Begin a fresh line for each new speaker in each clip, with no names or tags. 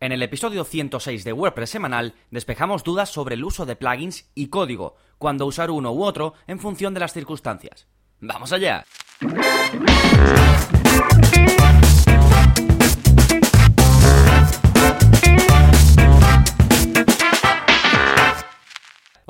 En el episodio 106 de WordPress semanal despejamos dudas sobre el uso de plugins y código, cuando usar uno u otro en función de las circunstancias. ¡Vamos allá!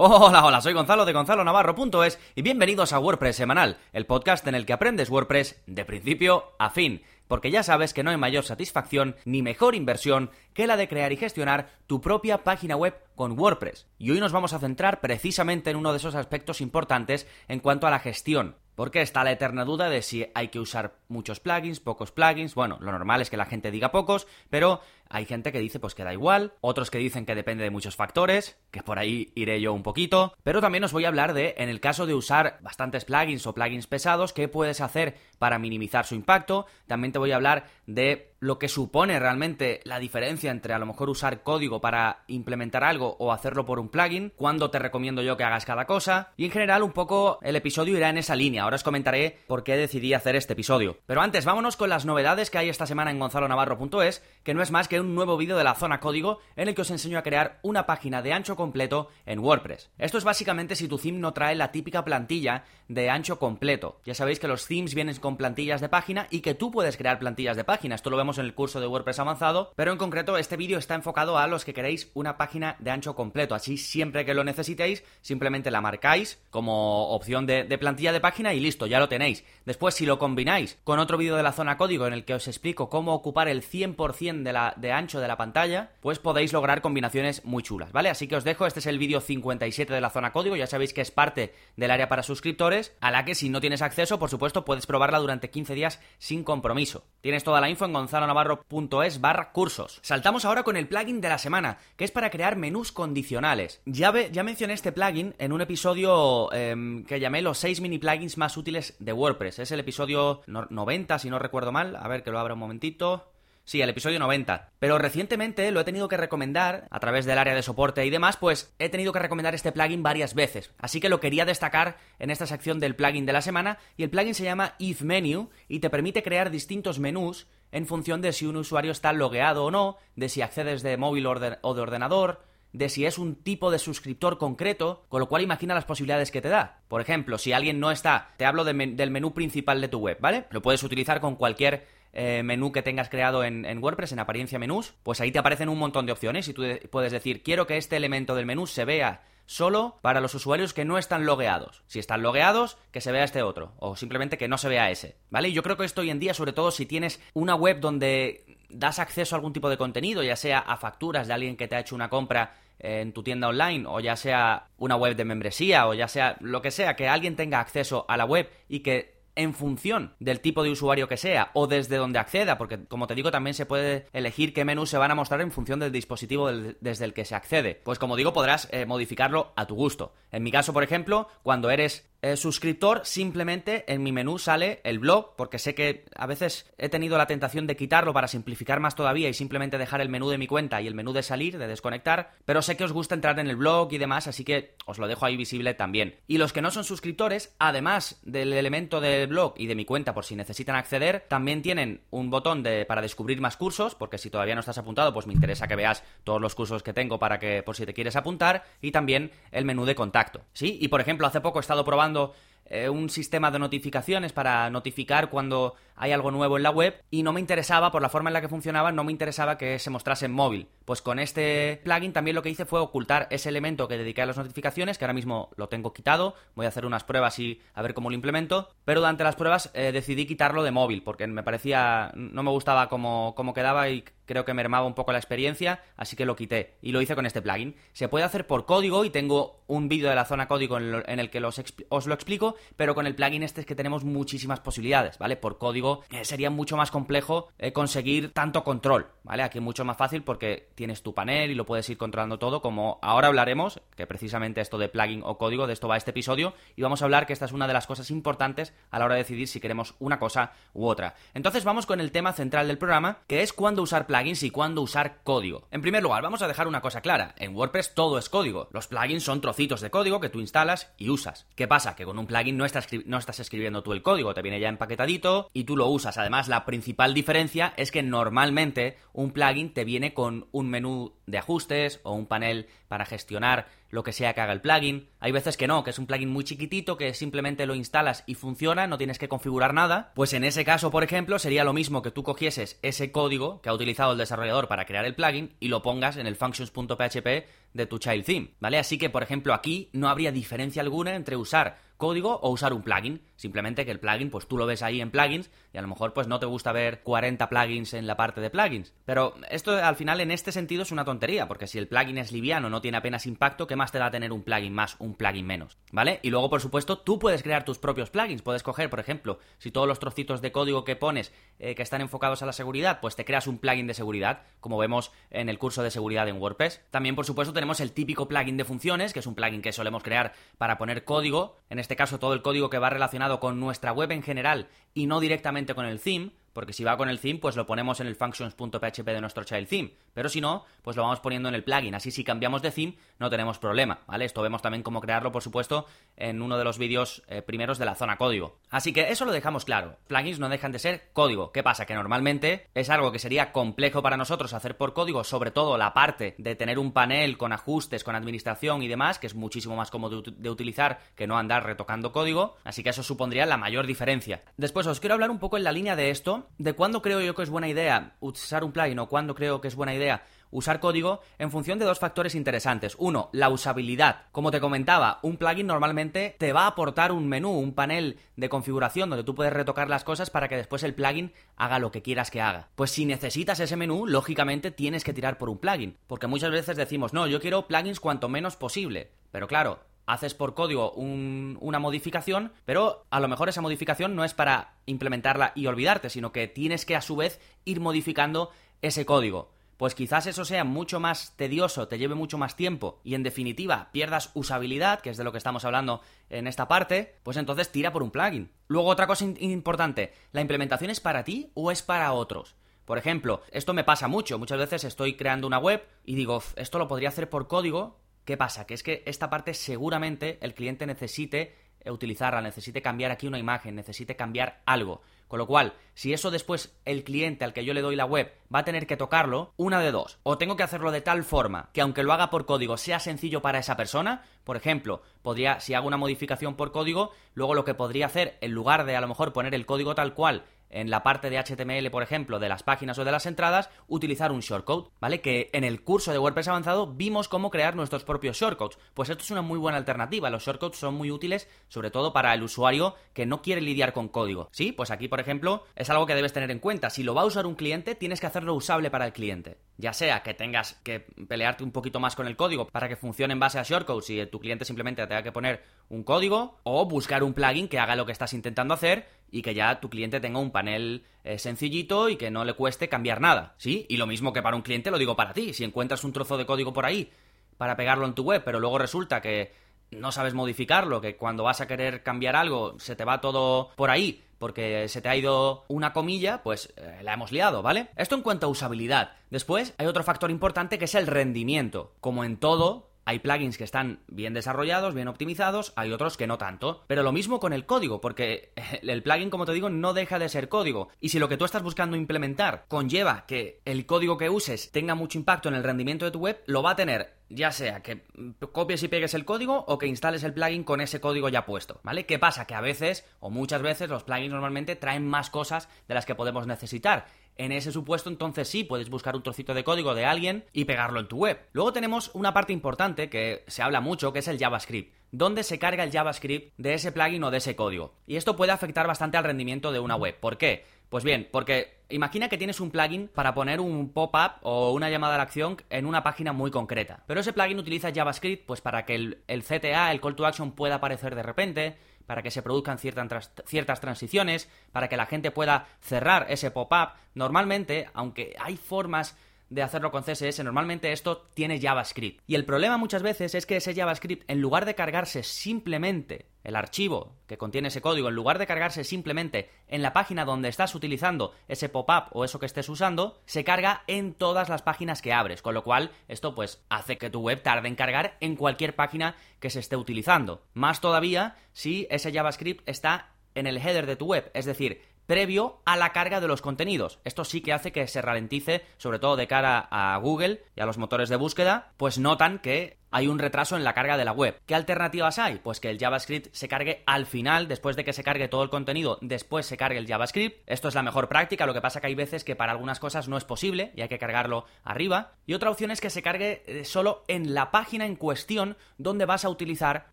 Hola, hola, soy Gonzalo de Gonzalo Navarro.es y bienvenidos a WordPress Semanal, el podcast en el que aprendes WordPress de principio a fin porque ya sabes que no hay mayor satisfacción ni mejor inversión que la de crear y gestionar tu propia página web con WordPress. Y hoy nos vamos a centrar precisamente en uno de esos aspectos importantes en cuanto a la gestión. Porque está la eterna duda de si hay que usar muchos plugins, pocos plugins. Bueno, lo normal es que la gente diga pocos, pero hay gente que dice pues que da igual, otros que dicen que depende de muchos factores, que por ahí iré yo un poquito, pero también os voy a hablar de, en el caso de usar bastantes plugins o plugins pesados, qué puedes hacer para minimizar su impacto. También te voy a hablar de lo que supone realmente la diferencia entre a lo mejor usar código para implementar algo o hacerlo por un plugin, cuándo te recomiendo yo que hagas cada cosa, y en general un poco el episodio irá en esa línea. Ahora os comentaré por qué decidí hacer este episodio. Pero antes, vámonos con las novedades que hay esta semana en gonzalonavarro.es, que no es más que un nuevo vídeo de la zona código en el que os enseño a crear una página de ancho completo en WordPress. Esto es básicamente si tu theme no trae la típica plantilla de ancho completo. Ya sabéis que los themes vienen con plantillas de página y que tú puedes crear plantillas de página. Esto lo vemos en el curso de WordPress avanzado, pero en concreto este vídeo está enfocado a los que queréis una página de ancho completo. Así siempre que lo necesitéis, simplemente la marcáis como opción de, plantilla de página y listo, ya lo tenéis. Después, si lo combináis con otro vídeo de la zona código en el que os explico cómo ocupar el 100% de, la, de ancho de la pantalla, pues podéis lograr combinaciones muy chulas, ¿vale? Así que os dejo, este es el vídeo 57 de la zona código, ya sabéis que es parte del área para suscriptores, a la que si no tienes acceso, por supuesto, puedes probarla durante 15 días sin compromiso. Tienes toda la info en gonzalonavarro.es barra cursos. Saltamos ahora con el plugin de la semana, que es para crear menús condicionales. Ya, ya mencioné este plugin en un episodio em, que llamé los 6 mini plugins más útiles de WordPress. Es el episodio 90, si no recuerdo mal. A ver, que lo abra un momentito. Sí, el episodio 90. Pero recientemente lo he tenido que recomendar a través del área de soporte y demás, pues he tenido que recomendar este plugin varias veces. Así que lo quería destacar en esta sección del plugin de la semana. Y el plugin se llama If Menu y te permite crear distintos menús en función de si un usuario está logueado o no, de si accedes de móvil o de ordenador, de si es un tipo de suscriptor concreto, con lo cual imagina las posibilidades que te da. Por ejemplo, si alguien no está, te hablo del menú principal de tu web, ¿vale? Lo puedes utilizar con cualquier eh, menú que tengas creado en, WordPress, en apariencia menús, pues ahí te aparecen un montón de opciones y tú puedes decir, quiero que este elemento del menú se vea solo para los usuarios que no están logueados. Si están logueados, que se vea este otro, o simplemente que no se vea ese, ¿vale? Y yo creo que esto hoy en día, sobre todo si tienes una web donde das acceso a algún tipo de contenido, ya sea a facturas de alguien que te ha hecho una compra en tu tienda online, o ya sea una web de membresía, o ya sea lo que sea, que alguien tenga acceso a la web y que en función del tipo de usuario que sea o desde donde acceda, porque como te digo también se puede elegir qué menús se van a mostrar en función del dispositivo desde el que se accede. Pues como digo podrás eh, modificarlo a tu gusto. En mi caso, por ejemplo, cuando eres eh, suscriptor, simplemente en mi menú sale el blog, porque sé que a veces he tenido la tentación de quitarlo para simplificar más todavía y simplemente dejar el menú de mi cuenta y el menú de salir, de desconectar, pero sé que os gusta entrar en el blog y demás, así que os lo dejo ahí visible también. Y los que no son suscriptores, además del elemento del blog y de mi cuenta por si necesitan acceder, también tienen un botón de, para descubrir más cursos, porque si todavía no estás apuntado, pues me interesa que veas todos los cursos que tengo para que, por si te quieres apuntar, y también el menú de contacto, ¿sí? Y por ejemplo, hace poco he estado probando buscando eh, un sistema de notificaciones para notificar cuando hay algo nuevo en la web y no me interesaba, por la forma en la que funcionaba, no me interesaba que se mostrase en móvil. Pues con este plugin también lo que hice fue ocultar ese elemento que dediqué a las notificaciones, que ahora mismo lo tengo quitado, voy a hacer unas pruebas y a ver cómo lo implemento, pero durante las pruebas eh, decidí quitarlo de móvil porque me parecía, no me gustaba cómo, cómo quedaba y creo que mermaba un poco la experiencia, así que lo quité y lo hice con este plugin. Se puede hacer por código y tengo un vídeo de la zona código en, el que os lo explico, pero con el plugin este es que tenemos muchísimas posibilidades, ¿vale? Por código eh, sería mucho más complejo eh, conseguir tanto control, ¿vale? Aquí mucho más fácil porque tienes tu panel y lo puedes ir controlando todo, como ahora hablaremos, que precisamente esto de plugin o código, de esto va este episodio, y vamos a hablar que esta es una de las cosas importantes a la hora de decidir si queremos una cosa u otra. Entonces vamos con el tema central del programa, que es cuándo usar plugin plugins y cuándo usar código. En primer lugar, vamos a dejar una cosa clara. En WordPress todo es código. Los plugins son trocitos de código que tú instalas y usas. ¿Qué pasa? Que con un plugin no estás, no estás escribiendo tú el código, te viene ya empaquetadito y tú lo usas. Además, la principal diferencia es que normalmente un plugin te viene con un menú de ajustes o un panel para gestionar lo que sea que haga el plugin. Hay veces que no, que es un plugin muy chiquitito que simplemente lo instalas y funciona, no tienes que configurar nada. Pues en ese caso, por ejemplo, sería lo mismo que tú cogieses ese código que ha utilizado el desarrollador para crear el plugin y lo pongas en el functions.php de tu child theme, ¿vale? Así que, por ejemplo, aquí no habría diferencia alguna entre usar código o usar un plugin. Simplemente que el plugin, pues tú lo ves ahí en plugins y a lo mejor pues no te gusta ver 40 plugins en la parte de plugins. Pero esto al final en este sentido es una tontería, porque si el plugin es liviano, no tiene apenas impacto, ¿qué más te da tener un plugin más, un plugin menos? ¿Vale? Y luego, por supuesto, tú puedes crear tus propios plugins. Puedes coger, por ejemplo, si todos los trocitos de código que pones eh, que están enfocados a la seguridad, pues te creas un plugin de seguridad, como vemos en el curso de seguridad en WordPress. También, por supuesto, tenemos el típico plugin de funciones, que es un plugin que solemos crear para poner código, en este caso todo el código que va relacionado con nuestra web en general y no directamente con el theme, porque si va con el theme, pues lo ponemos en el functions.php de nuestro child theme, pero si no, pues lo vamos poniendo en el plugin, así si cambiamos de theme no tenemos problema, ¿vale? Esto vemos también cómo crearlo, por supuesto, en uno de los vídeos eh, primeros de la zona código. Así que eso lo dejamos claro, plugins no dejan de ser código, ¿qué pasa? Que normalmente es algo que sería complejo para nosotros hacer por código, sobre todo la parte de tener un panel con ajustes, con administración y demás, que es muchísimo más cómodo de utilizar que no andar retocando código, así que eso supondría la mayor diferencia. Después os quiero hablar un poco en la línea de esto, de cuándo creo yo que es buena idea usar un plugin o cuándo creo que es buena idea usar código en función de dos factores interesantes. Uno, la usabilidad. Como te comentaba, un plugin normalmente te va a aportar un menú, un panel de configuración donde tú puedes retocar las cosas para que después el plugin haga lo que quieras que haga. Pues si necesitas ese menú, lógicamente tienes que tirar por un plugin. Porque muchas veces decimos, no, yo quiero plugins cuanto menos posible. Pero claro, haces por código una modificación, pero a lo mejor esa modificación no es para implementarla y olvidarte, sino que tienes que a su vez ir modificando ese código. Pues quizás eso sea mucho más tedioso, te lleve mucho más tiempo y en definitiva pierdas usabilidad, que es de lo que estamos hablando en esta parte, pues entonces tira por un plugin. Luego otra cosa importante, ¿la implementación es para ti o es para otros? Por ejemplo, esto me pasa mucho, muchas veces estoy creando una web y digo, esto lo podría hacer por código, ¿Qué pasa? Que es que esta parte seguramente el cliente necesite utilizarla, necesite cambiar aquí una imagen, necesite cambiar algo. Con lo cual, si eso después el cliente al que yo le doy la web va a tener que tocarlo, una de dos. O tengo que hacerlo de tal forma que aunque lo haga por código sea sencillo para esa persona. Por ejemplo, podría, si hago una modificación por código, luego lo que podría hacer, en lugar de a lo mejor poner el código tal cual en la parte de HTML, por ejemplo, de las páginas o de las entradas, utilizar un shortcode, ¿vale? Que en el curso de WordPress avanzado vimos cómo crear nuestros propios shortcodes. Pues esto es una muy buena alternativa. Los shortcodes son muy útiles, sobre todo para el usuario que no quiere lidiar con código. Sí, pues aquí, por ejemplo, es algo que debes tener en cuenta. Si lo va a usar un cliente, tienes que hacerlo usable para el cliente. Ya sea que tengas que pelearte un poquito más con el código para que funcione en base a shortcodes y tu cliente simplemente tenga que poner un código, o buscar un plugin que haga lo que estás intentando hacer y que ya tu cliente tenga un panel eh, sencillito y que no le cueste cambiar nada, ¿sí? Y lo mismo que para un cliente lo digo para ti, si encuentras un trozo de código por ahí para pegarlo en tu web, pero luego resulta que no sabes modificarlo, que cuando vas a querer cambiar algo se te va todo por ahí porque se te ha ido una comilla, pues eh, la hemos liado, ¿vale? Esto en cuanto a usabilidad. Después hay otro factor importante que es el rendimiento. Como en todo, hay plugins que están bien desarrollados, bien optimizados, hay otros que no tanto. Pero lo mismo con el código, porque el plugin, como te digo, no deja de ser código. Y si lo que tú estás buscando implementar conlleva que el código que uses tenga mucho impacto en el rendimiento de tu web, lo va a tener ya sea que copies y pegues el código o que instales el plugin con ese código ya puesto, ¿vale? ¿Qué pasa? Que a veces, o muchas veces, los plugins normalmente traen más cosas de las que podemos necesitar. En ese supuesto, entonces sí, puedes buscar un trocito de código de alguien y pegarlo en tu web. Luego tenemos una parte importante que se habla mucho, que es el JavaScript. ¿Dónde se carga el JavaScript de ese plugin o de ese código? Y esto puede afectar bastante al rendimiento de una web. ¿Por qué? Pues bien, porque imagina que tienes un plugin para poner un pop-up o una llamada a la acción en una página muy concreta. Pero ese plugin utiliza JavaScript pues para que el, el CTA, el call to action, pueda aparecer de repente, para que se produzcan ciertas, transiciones, para que la gente pueda cerrar ese pop-up. Normalmente, aunque hay formas de hacerlo con CSS, normalmente esto tiene JavaScript. Y el problema muchas veces es que ese JavaScript, en lugar de cargarse simplemente el archivo que contiene ese código, en lugar de cargarse simplemente en la página donde estás utilizando ese pop-up o eso que estés usando, se carga en todas las páginas que abres, con lo cual esto pues hace que tu web tarde en cargar en cualquier página que se esté utilizando. Más todavía si ese JavaScript está en el header de tu web, es decir, previo a la carga de los contenidos. Esto sí que hace que se ralentice, sobre todo de cara a Google y a los motores de búsqueda, pues notan que hay un retraso en la carga de la web. ¿Qué alternativas hay? Pues que el JavaScript se cargue al final, después de que se cargue todo el contenido, después se cargue el JavaScript. Esto es la mejor práctica, lo que pasa que hay veces que para algunas cosas no es posible y hay que cargarlo arriba. Y otra opción es que se cargue eh, solo en la página en cuestión donde vas a utilizar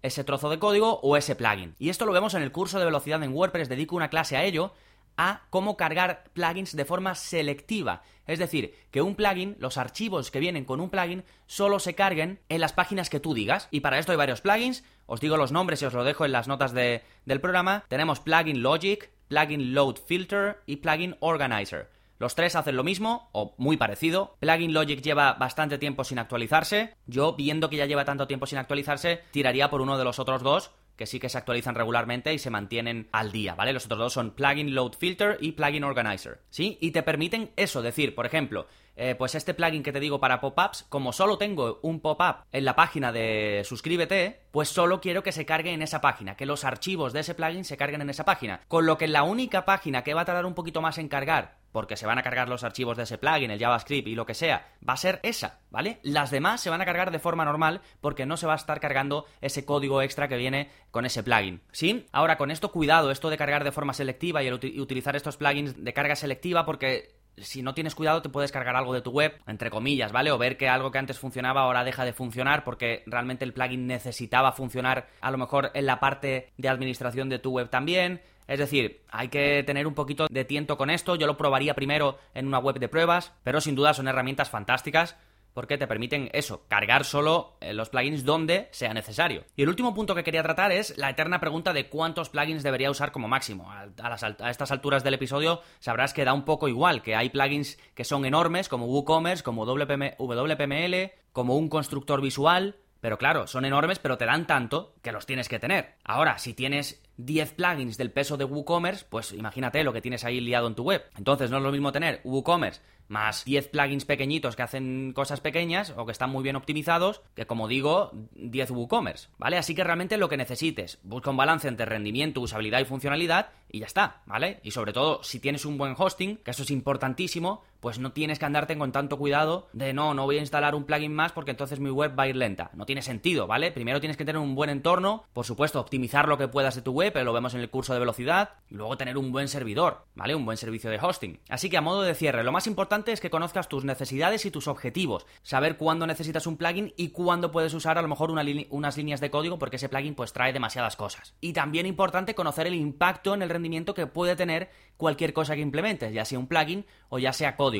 ese trozo de código o ese plugin. Y esto lo vemos en el curso de velocidad en WordPress, dedico una clase a ello a cómo cargar plugins de forma selectiva. Es decir, que un plugin, los archivos que vienen con un plugin, solo se carguen en las páginas que tú digas. Y para esto hay varios plugins, os digo los nombres y os lo dejo en las notas del programa. Tenemos plugin Logic, plugin Load Filter y plugin Organizer. Los tres hacen lo mismo, o muy parecido. Plugin Logic lleva bastante tiempo sin actualizarse. Yo, viendo que ya lleva tanto tiempo sin actualizarse, tiraría por uno de los otros dos, que sí que se actualizan regularmente y se mantienen al día, ¿vale? Los otros dos son Plugin Load Filter y Plugin Organizer, ¿sí? Y te permiten eso, decir, por ejemplo, eh, pues este plugin que te digo para pop-ups, como solo tengo un pop-up en la página de suscríbete, pues solo quiero que se cargue en esa página, que los archivos de ese plugin se carguen en esa página. Con lo que la única página que va a tardar un poquito más en cargar porque se van a cargar los archivos de ese plugin, el JavaScript y lo que sea, va a ser esa, ¿vale? Las demás se van a cargar de forma normal porque no se va a estar cargando ese código extra que viene con ese plugin. ¿Sí? Ahora, con esto cuidado, esto de cargar de forma selectiva y, utilizar estos plugins de carga selectiva porque si no tienes cuidado te puedes cargar algo de tu web, entre comillas, ¿vale? O ver que algo que antes funcionaba ahora deja de funcionar porque realmente el plugin necesitaba funcionar a lo mejor en la parte de administración de tu web también. Es decir, hay que tener un poquito de tiento con esto. Yo lo probaría primero en una web de pruebas, pero sin duda son herramientas fantásticas porque te permiten eso, cargar solo eh, los plugins donde sea necesario. Y el último punto que quería tratar es la eterna pregunta de cuántos plugins debería usar como máximo. A, estas alturas del episodio sabrás que da un poco igual, que hay plugins que son enormes como WooCommerce, como WPML, como un constructor visual, pero claro, son enormes, pero te dan tanto que los tienes que tener. Ahora, si tienes 10 plugins del peso de WooCommerce, pues imagínate lo que tienes ahí liado en tu web. Entonces no es lo mismo tener WooCommerce más 10 plugins pequeñitos que hacen cosas pequeñas o que están muy bien optimizados, que como digo, 10 WooCommerce, ¿vale? Así que realmente lo que necesites, busca un balance entre rendimiento, usabilidad y funcionalidad y ya está, ¿vale? Y sobre todo, si tienes un buen hosting, que eso es importantísimo, pues no tienes que andarte con tanto cuidado de no, no voy a instalar un plugin más porque entonces mi web va a ir lenta. No tiene sentido, ¿vale? Primero tienes que tener un buen entorno, por supuesto, optimizar lo que puedas de tu web, pero lo vemos en el curso de velocidad, y luego tener un buen servidor, ¿vale? Un buen servicio de hosting. Así que a modo de cierre, lo más importante es que conozcas tus necesidades y tus objetivos. Saber cuándo necesitas un plugin y cuándo puedes usar a lo mejor unas líneas de código porque ese plugin pues trae demasiadas cosas. Y también importante conocer el impacto en el rendimiento que puede tener cualquier cosa que implementes, ya sea un plugin o ya sea código,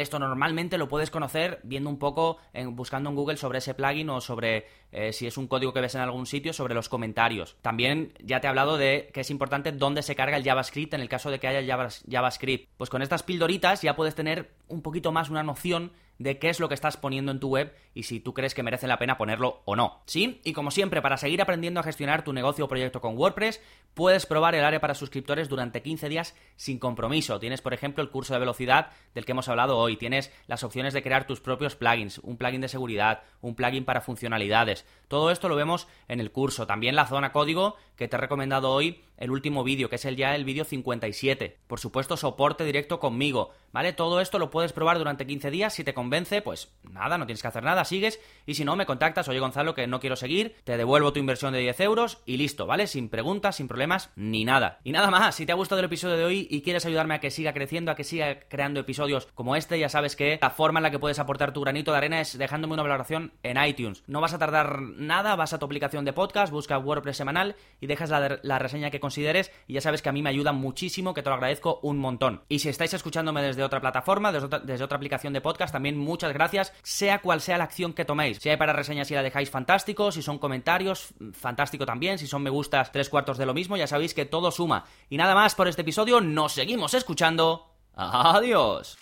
Esto normalmente lo puedes conocer viendo un poco, en, buscando en Google sobre ese plugin o sobre eh, si es un código que ves en algún sitio, sobre los comentarios. También ya te he hablado de que es importante dónde se carga el JavaScript en el caso de que haya JavaScript. Pues con estas pildoritas ya puedes tener un poquito más una noción de qué es lo que estás poniendo en tu web y si tú crees que merece la pena ponerlo o no. ¿Sí? Y como siempre, para seguir aprendiendo a gestionar tu negocio o proyecto con WordPress, puedes probar el área para suscriptores durante 15 días sin compromiso. Tienes, por ejemplo, el curso de velocidad del que hemos hablado hoy. Tienes las opciones de crear tus propios plugins, un plugin de seguridad, un plugin para funcionalidades. Todo esto lo vemos en el curso. También la zona código que te he recomendado hoy, el último vídeo, que es el ya el vídeo 57. Por supuesto, soporte directo conmigo, ¿vale? Todo esto lo puedes probar durante 15 días. Si te convence, pues nada, no tienes que hacer nada, sigues. Y si no, me contactas, oye Gonzalo, que no quiero seguir, te devuelvo tu inversión de 10 euros y listo, ¿vale? Sin preguntas, sin problemas, ni nada. Y nada más, si te ha gustado el episodio de hoy y quieres ayudarme a que siga creciendo, a que siga creando episodios como este, ya sabes que la forma en la que puedes aportar tu granito de arena es dejándome una valoración en iTunes. No vas a tardar nada, vas a tu aplicación de podcast, busca WordPress semanal y dejas la, reseña que consideres y ya sabes que a mí me ayuda muchísimo, que te lo agradezco un montón. Y si estáis escuchándome desde otra plataforma, desde otra, aplicación de podcast, también muchas gracias, sea cual sea la acción que toméis. Si hay para reseñas y la dejáis fantástico, si son comentarios, fantástico también, si son me gustas, tres cuartos de lo mismo, ya sabéis que todo suma. Y nada más por este episodio, nos seguimos escuchando. Adiós.